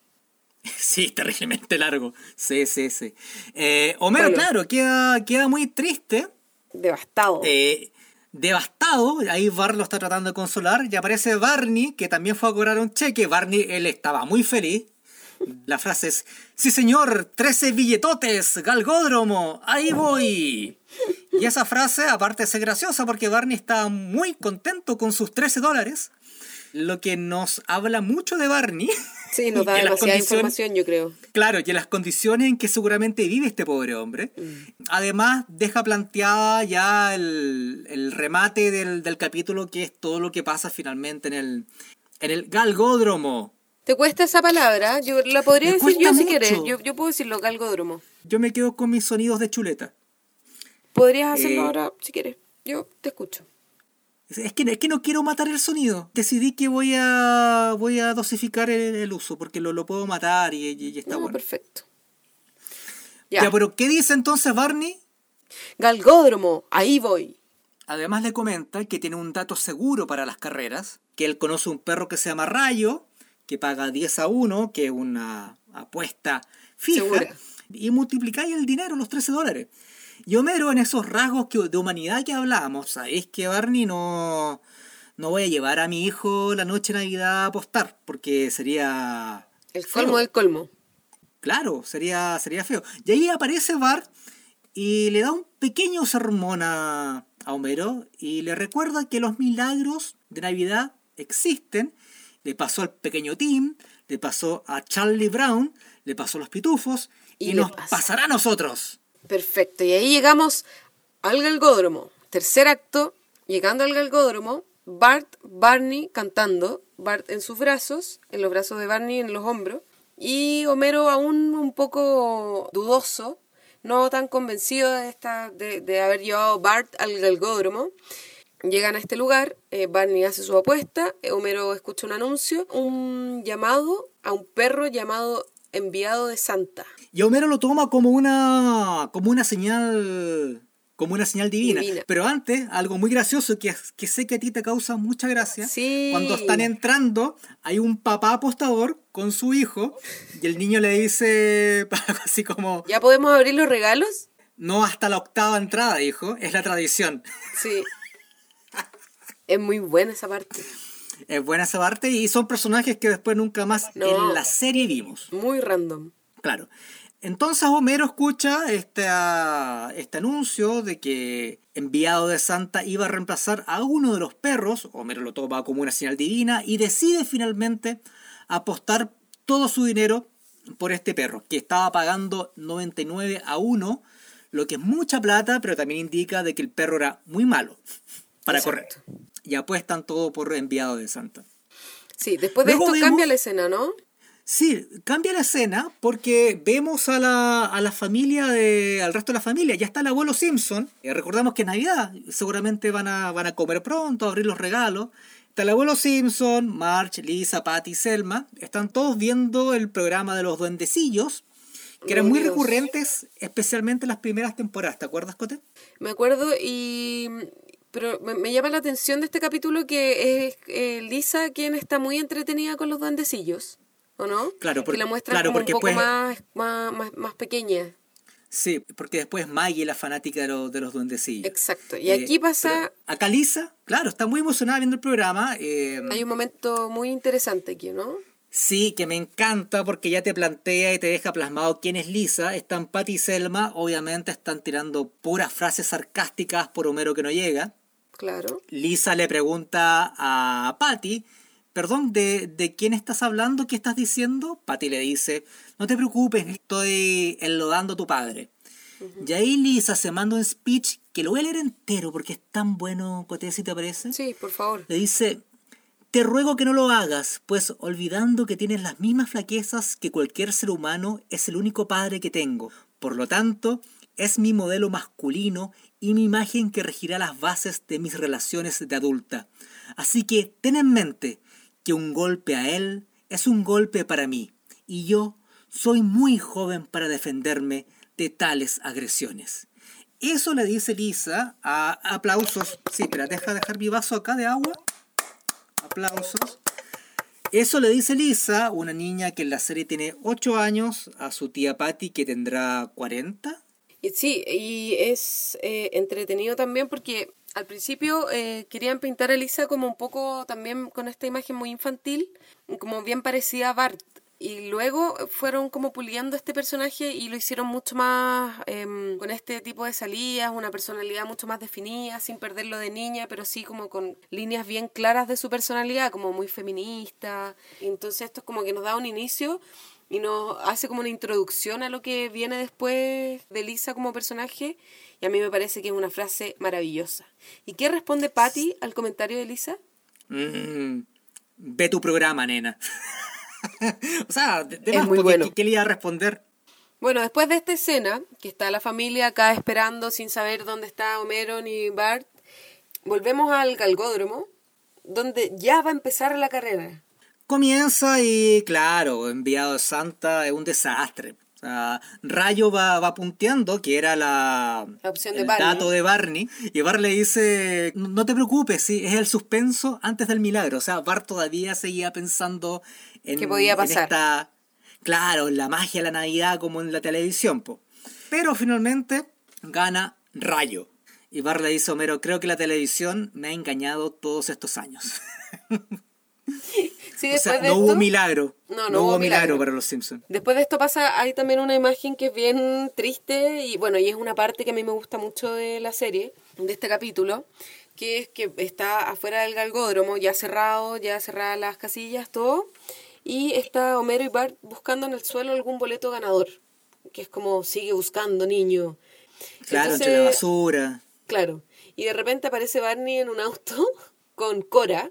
Sí, terriblemente largo. Sí, sí, sí. Eh, Homero, Bueno. claro, queda, queda muy triste, Devastado. eh, devastado. Ahí Bart lo está tratando de consolar. Y aparece Barney, que también fue a cobrar un cheque. Barney, él estaba muy feliz. La frase es, sí señor, 13 billetotes, galgódromo, ahí voy. Y esa frase, aparte de ser graciosa, porque Barney está muy contento con sus 13 dólares, lo que nos habla mucho de Barney. sí, nos da demasiada información, yo creo. Claro, y en las condiciones en que seguramente vive este pobre hombre. Además, deja planteada ya el, el remate del, del capítulo, que es todo lo que pasa finalmente en el, en el galgódromo. ¿Te cuesta esa palabra? Yo la podría Me decir yo si quieres. Yo, yo puedo decirlo, galgódromo. Yo me quedo con mis sonidos de chuleta. Podrías hacerlo Eh, ahora si quieres. Yo te escucho. Es que, es que no quiero matar el sonido. Decidí que voy a, voy a dosificar el, el uso, porque lo, lo puedo matar y, y- y está No, bueno. perfecto. Ya. Ya. pero ¿qué dice entonces Barney? Galgódromo, ahí voy. Además le comenta que tiene un dato seguro para las carreras, que él conoce un perro que se llama Rayo, que paga 10 a 1, que es una apuesta fija, Segura. y multiplicáis el dinero, los 13 dólares. Y Homero, en esos rasgos que- de humanidad que hablamos, sabéis que Barney no, no voy a llevar a mi hijo la noche de Navidad a apostar, porque sería... El colmo del colmo. Claro, sería, sería feo. Y ahí aparece Bart y le da un pequeño sermón a, a Homero y le recuerda que los milagros de Navidad existen. Le pasó al pequeño Tim, le pasó a Charlie Brown, le pasó a los pitufos y, nos pasa. pasará a nosotros. Perfecto. Y ahí llegamos al galgódromo. Tercer acto, llegando al galgódromo, Bart, Barney cantando, Bart en sus brazos, en los brazos de Barney en los hombros, y Homero aún un poco dudoso, no tan convencido de, esta, de, de haber llevado Bart al galgódromo. Llegan a este lugar, eh, Barney hace su apuesta, eh, Homero escucha un anuncio, un llamado a un perro llamado enviado de Santa. Y Homero lo toma como una, como una señal como una señal divina. Divina. Pero antes, algo muy gracioso que, que sé que a ti te causa mucha gracia. Sí. Cuando están entrando, hay un papá apostador con su hijo y el niño le dice algo así como, ¿Ya podemos abrir los regalos? no hasta la octava entrada, hijo, es la tradición. Sí. Es muy buena esa parte. Es buena esa parte y son personajes que después nunca más No. en la serie vimos. Muy random. Claro. Entonces Homero escucha este, ah, este anuncio de que enviado de Santa iba a reemplazar a uno de los perros. Homero lo toma como una señal divina y decide finalmente apostar todo su dinero por este perro, que estaba pagando 99 a 1, lo que es mucha plata, pero también indica de que el perro era muy malo para Exacto. correr. Y apuestan todo por enviado de Santa. Sí, después de Luego esto vemos- cambia la escena, ¿no? Sí, cambia la escena porque vemos a la, a la familia, de, al resto de la familia. Ya está el abuelo Simpson. Eh, recordamos que es Navidad. Seguramente van a, van a comer pronto, abrir los regalos. Está el abuelo Simpson, Marge, Lisa, Patty, Selma. Están todos viendo el programa de los duendecillos, que eran muy recurrentes, especialmente en las primeras temporadas. ¿Te acuerdas, Cote? Me acuerdo y... Pero me, me llama la atención de este capítulo que es eh, Lisa quien está muy entretenida con los duendecillos, ¿o no? Claro, porque- que la muestra claro, como porque un poco pues- más, más, más, más pequeña. Sí, porque después Maggie la fanática de, los de los duendecillos. Exacto. Y Eh, aquí pasa... acá Lisa, claro, está muy emocionada viendo el programa. eh, Hay un momento muy interesante aquí, ¿no? Sí, que me encanta porque ya te plantea y te deja plasmado quién es Lisa. Están Patty y Selma, obviamente están tirando puras frases sarcásticas por Homero que no llega. Claro. Lisa le pregunta a Patty, perdón, ¿de, ¿de quién estás hablando? ¿Qué estás diciendo? Patty le dice, no te preocupes, estoy enlodando a tu padre. Y ahí Lisa se manda un speech que lo voy a leer entero porque es tan bueno, Coté, si te parece. Sí, por favor. Le dice, te ruego que no lo hagas, pues olvidando que tienes las mismas flaquezas que cualquier ser humano, es el único padre que tengo. Por lo tanto, es mi modelo masculino y mi imagen que regirá las bases de mis relaciones de adulta. Así que ten en mente que un golpe a él es un golpe para mí, y yo soy muy joven para defenderme de tales agresiones. Eso le dice Lisa a aplausos. Sí, espera, deja dejar mi vaso acá de agua. Aplausos. Eso le dice Lisa, una niña que en la serie tiene 8 años, a su tía Patty que tendrá 40. Y sí, y es eh, entretenido también porque al principio eh, querían pintar a Lisa como un poco también con esta imagen muy infantil, como bien parecida a Bart. Y luego fueron como puliendo este personaje y lo hicieron mucho más em, con este tipo de salidas, una personalidad mucho más definida, sin perderlo de niña, pero sí como con líneas bien claras de su personalidad, como muy feminista. Entonces esto es como que nos da un inicio y nos hace como una introducción a lo que viene después de Lisa como personaje. Y a mí me parece que es una frase maravillosa. ¿Y qué responde Patty al comentario de Lisa? Mm, ve tu programa, nena. o sea, de, de Es más, muy bueno. ¿qué, qué le iba a responder? Bueno, después de esta escena, que está la familia acá esperando sin saber dónde está Homero ni Bart, volvemos al galgódromo, donde ya va a empezar la carrera. Comienza y, claro, enviado Santa es un desastre. O sea, Rayo va, va punteando, que era la, La opción de el Barney. dato de Barney, y Bart le dice, no te preocupes, sí, es el suspenso antes del milagro. O sea, Bart todavía seguía pensando en, ¿Qué podía en pasar? esta, claro, en la magia de la Navidad como en la televisión. po. Pero finalmente gana Rayo. Y Bart le dice Homero, creo que la televisión me ha engañado todos estos años. Sí, o después sea, de no hubo esto- milagro. No, No, no hubo hubo milagro, milagro. para los Simpsons. Después de esto pasa, hay también una imagen que es bien triste y bueno, y es una parte que a mí me gusta mucho de la serie, de este capítulo, que es que está afuera del galgódromo, ya cerrado, ya cerradas las casillas, todo, y está Homero y Bart buscando en el suelo algún boleto ganador, que es como sigue buscando, niño. Claro, Entonces, entre la basura. Claro. Y de repente aparece Barney en un auto con Cora,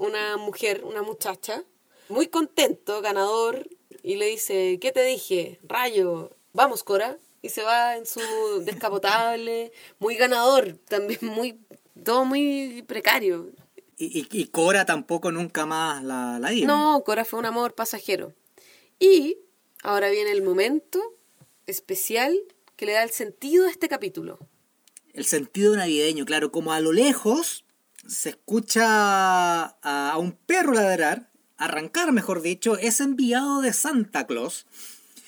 una mujer, una muchacha, muy contento, ganador, y le dice, ¿qué te dije? Rayo, vamos Cora. Y se va en su descapotable, muy ganador, también muy, todo muy precario. Y, y, y Cora tampoco nunca más la, la. No, Cora fue un amor pasajero. Y ahora viene el momento especial que le da el sentido a este capítulo. El sentido navideño, claro, como a lo lejos se escucha a, un perro ladrar, arrancar mejor dicho, es enviado de Santa Claus.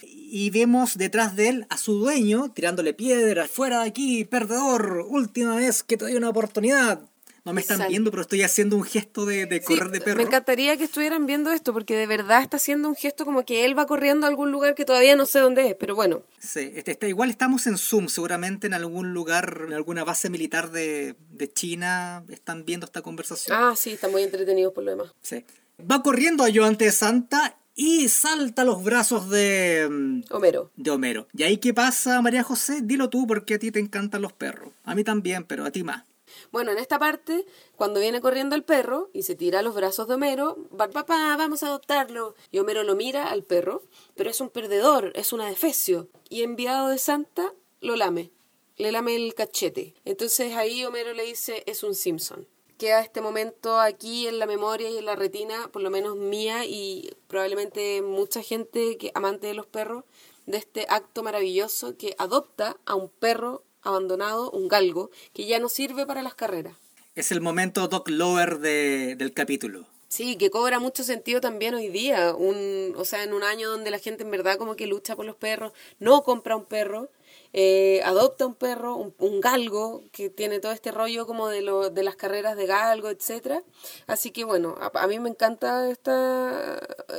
Y vemos detrás de él a su dueño tirándole piedras, fuera de aquí, perdedor, última vez que te doy una oportunidad. No me están Exacto. viendo, pero estoy haciendo un gesto de, de Sí, correr de perro. Me encantaría que estuvieran viendo esto porque de verdad está haciendo un gesto como que él va corriendo a algún lugar que todavía no sé dónde es, pero bueno, Sí, este, este, igual estamos en Zoom, seguramente en algún lugar, en alguna base militar de, de China, están viendo esta conversación. ah, sí, están muy entretenidos por lo demás. Sí. Va corriendo ayudante de Santa y salta a los brazos de, mm, Homero. de Homero. ¿Y ahí qué pasa, María José? Dilo tú porque a ti te encantan los perros. A mí también, pero a ti más. Bueno, en esta parte, cuando viene corriendo el perro y se tira los brazos de Homero, va, papá, vamos a adoptarlo. Y Homero lo mira al perro, pero es un perdedor, es un adefesio. Y enviado de Santa lo lame, le lame el cachete. Entonces ahí Homero le dice, es un Simpson. Queda este momento aquí en la memoria y en la retina, por lo menos mía y probablemente mucha gente que amante de los perros, de este acto maravilloso que adopta a un perro abandonado, un galgo, que ya no sirve para las carreras. Es el momento Doc Lower de, del capítulo. Sí, que cobra mucho sentido también hoy día, un, o sea, en un año donde la gente en verdad como que lucha por los perros, no compra un perro, eh, adopta un perro, un, un, galgo, que tiene todo este rollo como de, lo, de las carreras de galgo, etcétera. Así que bueno, a, a, mí me encanta esta,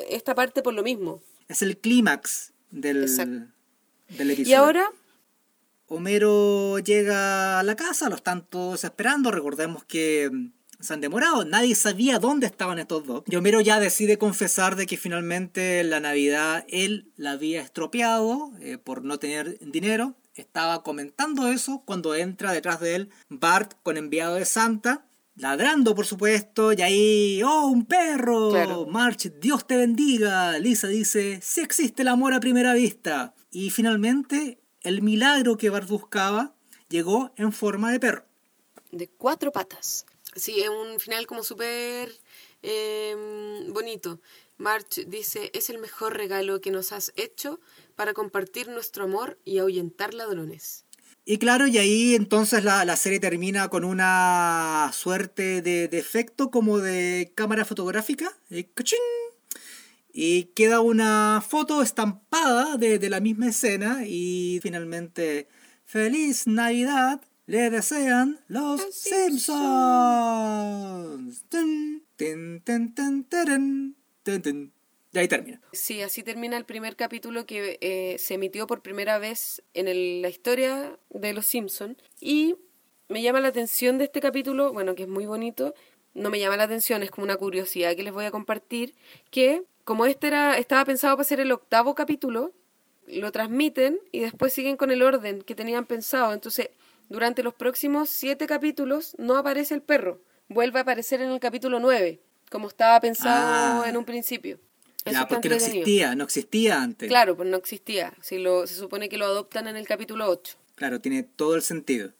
esta parte por lo mismo. Es el clímax del, del episodio. Y ahora Homero llega a la casa, lo están todos esperando. Recordemos que se han demorado, nadie sabía dónde estaban estos dos. Y Homero ya decide confesar de que finalmente la Navidad él la había estropeado eh, por no tener dinero. Estaba comentando eso cuando entra detrás de él Bart con enviado de Santa, ladrando por supuesto, y ahí, ¡oh, un perro! Claro. March, Dios te bendiga. Lisa dice, sí existe el amor a primera vista. Y finalmente el milagro que Bart buscaba llegó en forma de perro. De cuatro patas. Sí, es un final como súper eh, bonito. March dice, es el mejor regalo que nos has hecho para compartir nuestro amor y ahuyentar ladrones. Y claro, y ahí entonces la, la serie termina con una suerte de, de, efecto como de cámara fotográfica. Y, y queda una foto estampada de, de la misma escena y finalmente, feliz Navidad le desean los Simpsons. Y ahí termina. Sí, así termina el primer capítulo que eh, se emitió por primera vez en el, la historia de Los Simpsons. Y me llama la atención de este capítulo, bueno, que es muy bonito, no me llama la atención, es como una curiosidad que les voy a compartir, que como este era, estaba pensado para ser el octavo capítulo, lo transmiten y después siguen con el orden que tenían pensado. Entonces, durante los próximos siete capítulos no aparece el perro, vuelve a aparecer en el capítulo nueve, como estaba pensado Ah. en un principio. Eso Ya, porque no existía, no existía antes. Claro, pues no existía. Si lo, se supone que lo adoptan en el capítulo 8. Claro, tiene todo el sentido.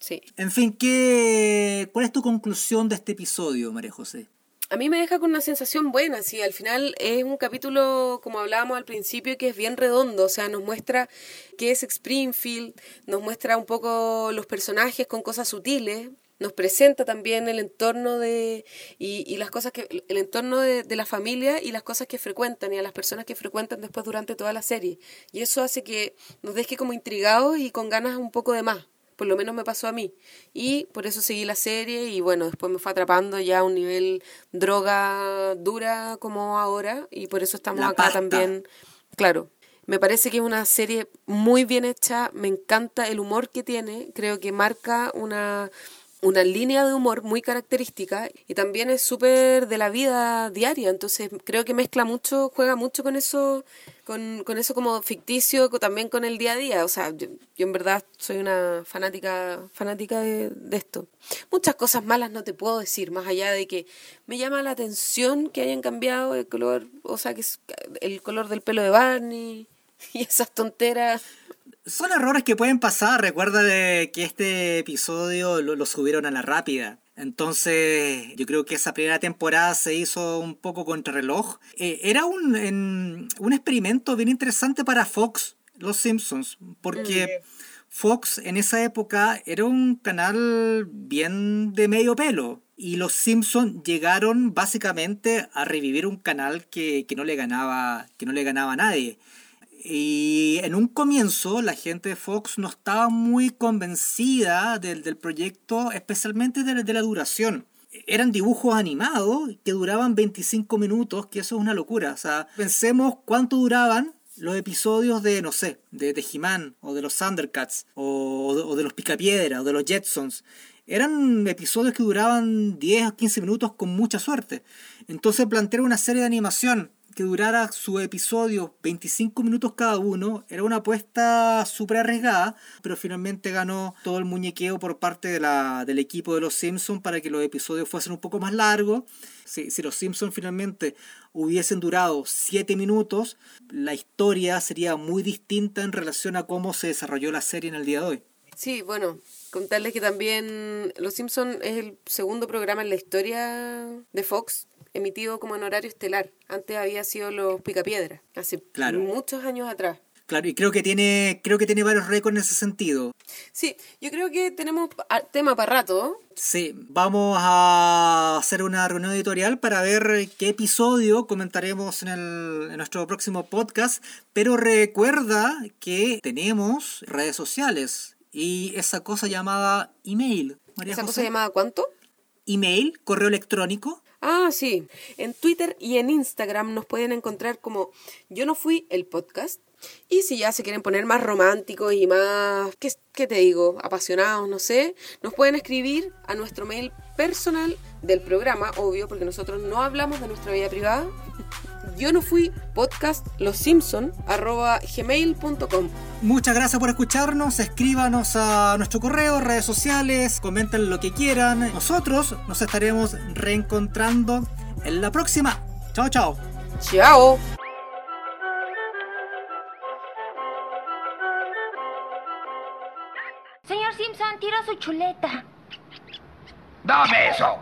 Sí. En fin, ¿qué, ¿cuál es tu conclusión de este episodio, María José? A mí me deja con una sensación buena, sí, al final es un capítulo, como hablábamos al principio, que es bien redondo, o sea, nos muestra qué es Springfield, nos muestra un poco los personajes con cosas sutiles, nos presenta también el entorno de y, y las cosas que el entorno de, de, la familia y las cosas que frecuentan y a las personas que frecuentan después durante toda la serie. Y eso hace que nos deje como intrigados y con ganas un poco de más por lo menos me pasó a mí y por eso seguí la serie y bueno después me fue atrapando ya a un nivel droga dura como ahora y por eso estamos La acá pasta. también claro me parece que es una serie muy bien hecha, me encanta el humor que tiene, creo que marca una, una línea de humor muy característica y también es súper de la vida diaria, entonces creo que mezcla mucho, juega mucho con eso, con, con eso como ficticio, también con el día a día, o sea, yo, en verdad soy una fanática, fanática de, esto. Muchas cosas malas no te puedo decir, más allá de que me llama la atención que hayan cambiado el color, o sea, que el color del pelo de Barney y esas tonteras. Son errores que pueden pasar. Recuerda de que este episodio lo, lo subieron a la rápida. Entonces, yo creo que esa primera temporada se hizo un poco contrarreloj. Eh, era un, en- un experimento bien interesante para Fox, Los Simpsons, porque Fox en esa época era un canal bien de medio pelo. Y los Simpsons llegaron básicamente a revivir un canal que, que no le ganaba, que no le ganaba a nadie. Y en un comienzo la gente de Fox no estaba muy convencida del, del proyecto, especialmente de, de la duración. Eran dibujos animados que duraban 25 minutos, que eso es una locura. O sea, pensemos cuánto duraban los episodios de, no sé, de, de He-Man, o de los Thundercats, o, de los Picapiedra, o de los Jetsons. Eran episodios que duraban 10 o 15 minutos con mucha suerte. Entonces plantear una serie de animación que durara su episodio 25 minutos cada uno era una apuesta súper arriesgada, pero finalmente ganó todo el muñequeo por parte de la, del equipo de los Simpsons para que los episodios fuesen un poco más largos. Si, si los Simpsons finalmente hubiesen durado 7 minutos, la historia sería muy distinta en relación a cómo se desarrolló la serie en el día de hoy. Sí, bueno, contarles que también Los Simpson es el segundo programa en la historia de Fox emitido como en horario estelar. Antes había sido Los Picapiedras, hace Claro. muchos años atrás. Claro, y creo que tiene, creo que tiene varios récords en ese sentido. Sí, yo creo que tenemos tema para rato. Sí, vamos a hacer una reunión editorial para ver qué episodio comentaremos en, el, en nuestro próximo podcast, pero recuerda que tenemos redes sociales y esa cosa llamada email. María ¿Esa José. cosa llamada cuánto? Email, correo electrónico. Ah, sí. En Twitter y en Instagram nos pueden encontrar como Yo no fui el podcast. Y si ya se quieren poner más románticos y más, ¿qué, qué te digo? Apasionados, no sé, nos pueden escribir a nuestro mail personal del programa, obvio, porque nosotros no hablamos de nuestra vida privada. Yo no fui podcast los Simpson arroba gmail.com. Muchas gracias por escucharnos, escríbanos a nuestro correo, redes sociales, comenten lo que quieran. Nosotros nos estaremos reencontrando en la próxima. Chao, chao. ¡Chao! Tira su chuleta. ¡Dame eso!